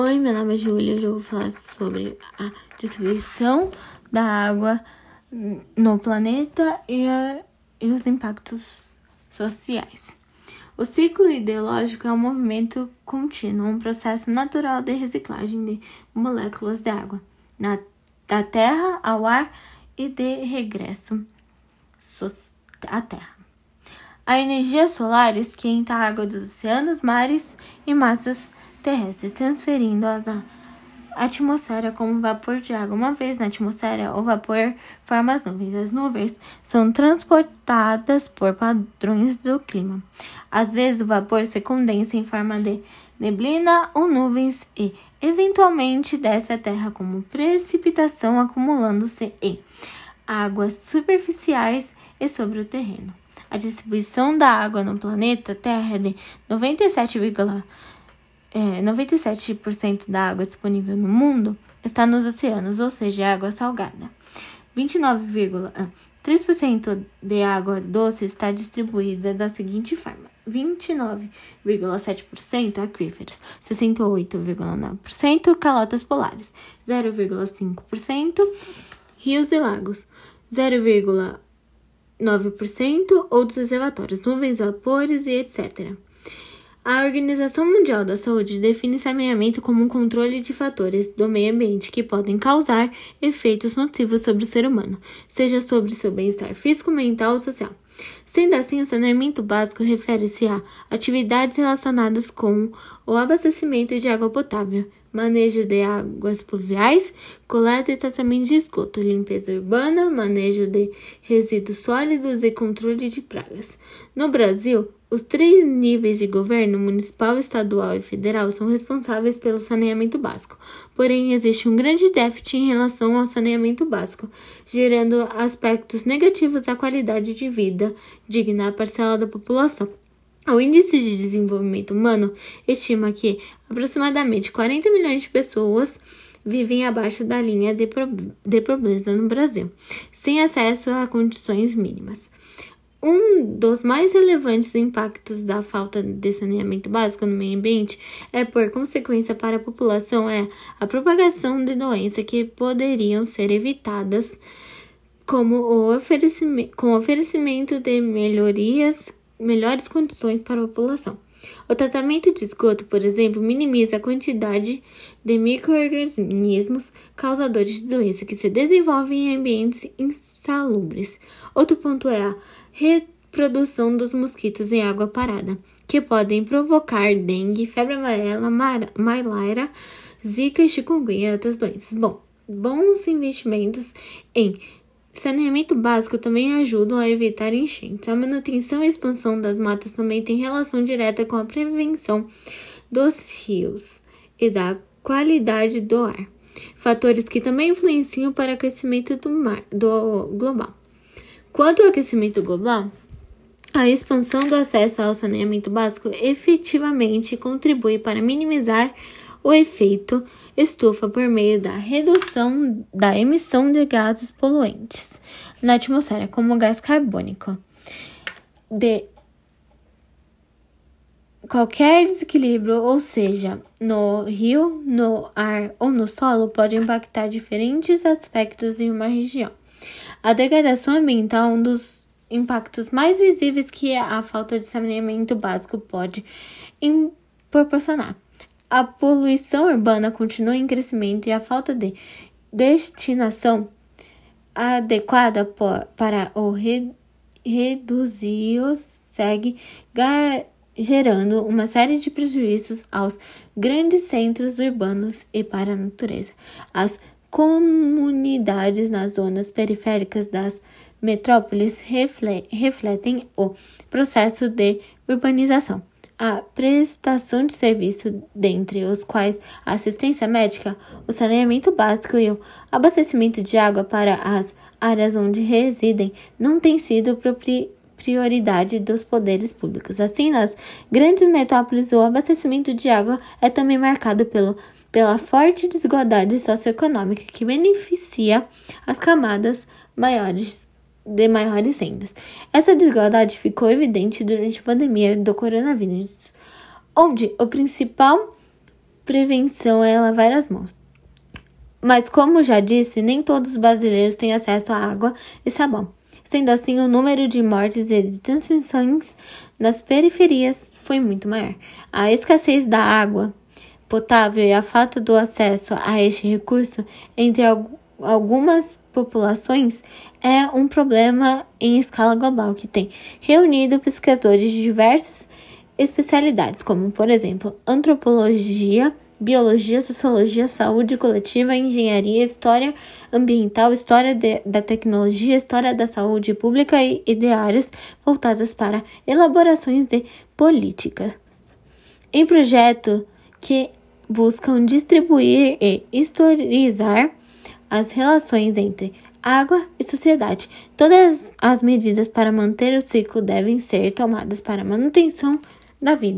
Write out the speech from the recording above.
Oi, meu nome é Júlia. Hoje eu vou falar sobre a distribuição da água no planeta e, a, e os impactos sociais. O ciclo ideológico é um movimento contínuo, um processo natural de reciclagem de moléculas de água na, da terra ao ar e de regresso à terra. A energia solar esquenta a água dos oceanos, mares e massas terrestres, transferindo-as à atmosfera como vapor de água. Uma vez na atmosfera, o vapor forma as nuvens. As nuvens são transportadas por padrões do clima. Às vezes, o vapor se condensa em forma de neblina ou nuvens e, eventualmente, desce à Terra como precipitação, acumulando-se em águas superficiais e sobre o terreno. A distribuição da água no planeta Terra é de 97, é, 97% da água disponível no mundo está nos oceanos, ou seja, é água salgada. 29,3% de água doce está distribuída da seguinte forma: 29,7% aquíferos, 68,9% calotas polares, 0,5% rios e lagos, 0,9% outros reservatórios, nuvens, vapores e etc. A Organização Mundial da Saúde define saneamento como um controle de fatores do meio ambiente que podem causar efeitos nocivos sobre o ser humano, seja sobre seu bem-estar físico, mental ou social. Sendo assim, o saneamento básico refere-se a atividades relacionadas com o abastecimento de água potável, manejo de águas pluviais, coleta e tratamento de esgoto, limpeza urbana, manejo de resíduos sólidos e controle de pragas. No Brasil, os três níveis de governo, municipal, estadual e federal, são responsáveis pelo saneamento básico. Porém, existe um grande déficit em relação ao saneamento básico, gerando aspectos negativos à qualidade de vida digna à parcela da população. O Índice de Desenvolvimento Humano estima que aproximadamente 40 milhões de pessoas vivem abaixo da linha de, de pobreza no Brasil, sem acesso a condições mínimas. Um dos mais relevantes impactos da falta de saneamento básico no meio ambiente é, por consequência para a população, é a propagação de doenças que poderiam ser evitadas como o oferecimento, com o oferecimento de melhorias, melhores condições para a população. O tratamento de esgoto, por exemplo, minimiza a quantidade de microorganismos causadores de doença que se desenvolvem em ambientes insalubres. Outro ponto é a reprodução dos mosquitos em água parada, que podem provocar dengue, febre amarela, malária, zika, chikungunya e outras doenças. Bom, bons investimentos em saneamento básico também ajudam a evitar enchentes. A manutenção e expansão das matas também tem relação direta com a prevenção dos rios e da qualidade do ar. Fatores que também influenciam para o aquecimento do mar do global. Quanto ao aquecimento global, a expansão do acesso ao saneamento básico efetivamente contribui para minimizar o efeito estufa por meio da redução da emissão de gases poluentes na atmosfera, como o gás carbônico. De qualquer desequilíbrio, ou seja, no rio, no ar ou no solo, pode impactar diferentes aspectos em uma região. A degradação ambiental é um dos impactos mais visíveis que a falta de saneamento básico pode proporcionar. A poluição urbana continua em crescimento e a falta de destinação adequada para o re reduzir segue gerando uma série de prejuízos aos grandes centros urbanos e para a natureza. As comunidades nas zonas periféricas das metrópoles refletem o processo de urbanização. A prestação de serviço, dentre os quais a assistência médica, o saneamento básico e o abastecimento de água para as áreas onde residem, não tem sido prioridade dos poderes públicos. Assim, nas grandes metrópoles, o abastecimento de água é também marcado pelo pela forte desigualdade socioeconômica que beneficia as camadas maiores de maiores rendas. Essa desigualdade ficou evidente durante a pandemia do coronavírus, onde o principal prevenção é lavar as mãos. Mas, como já disse, nem todos os brasileiros têm acesso a água e sabão. Sendo assim, o número de mortes e de transmissões nas periferias foi muito maior. A escassez da água potável e a falta do acesso a este recurso entre algumas populações é um problema em escala global que tem reunido pesquisadores de diversas especialidades, como, por exemplo, antropologia, biologia, sociologia, saúde coletiva, engenharia, história ambiental, história de, da tecnologia, história da saúde pública e, e voltadas para elaborações de políticas. Em projeto que buscam distribuir e historizar as relações entre água e sociedade. Todas as medidas para manter o ciclo devem ser tomadas para a manutenção da vida.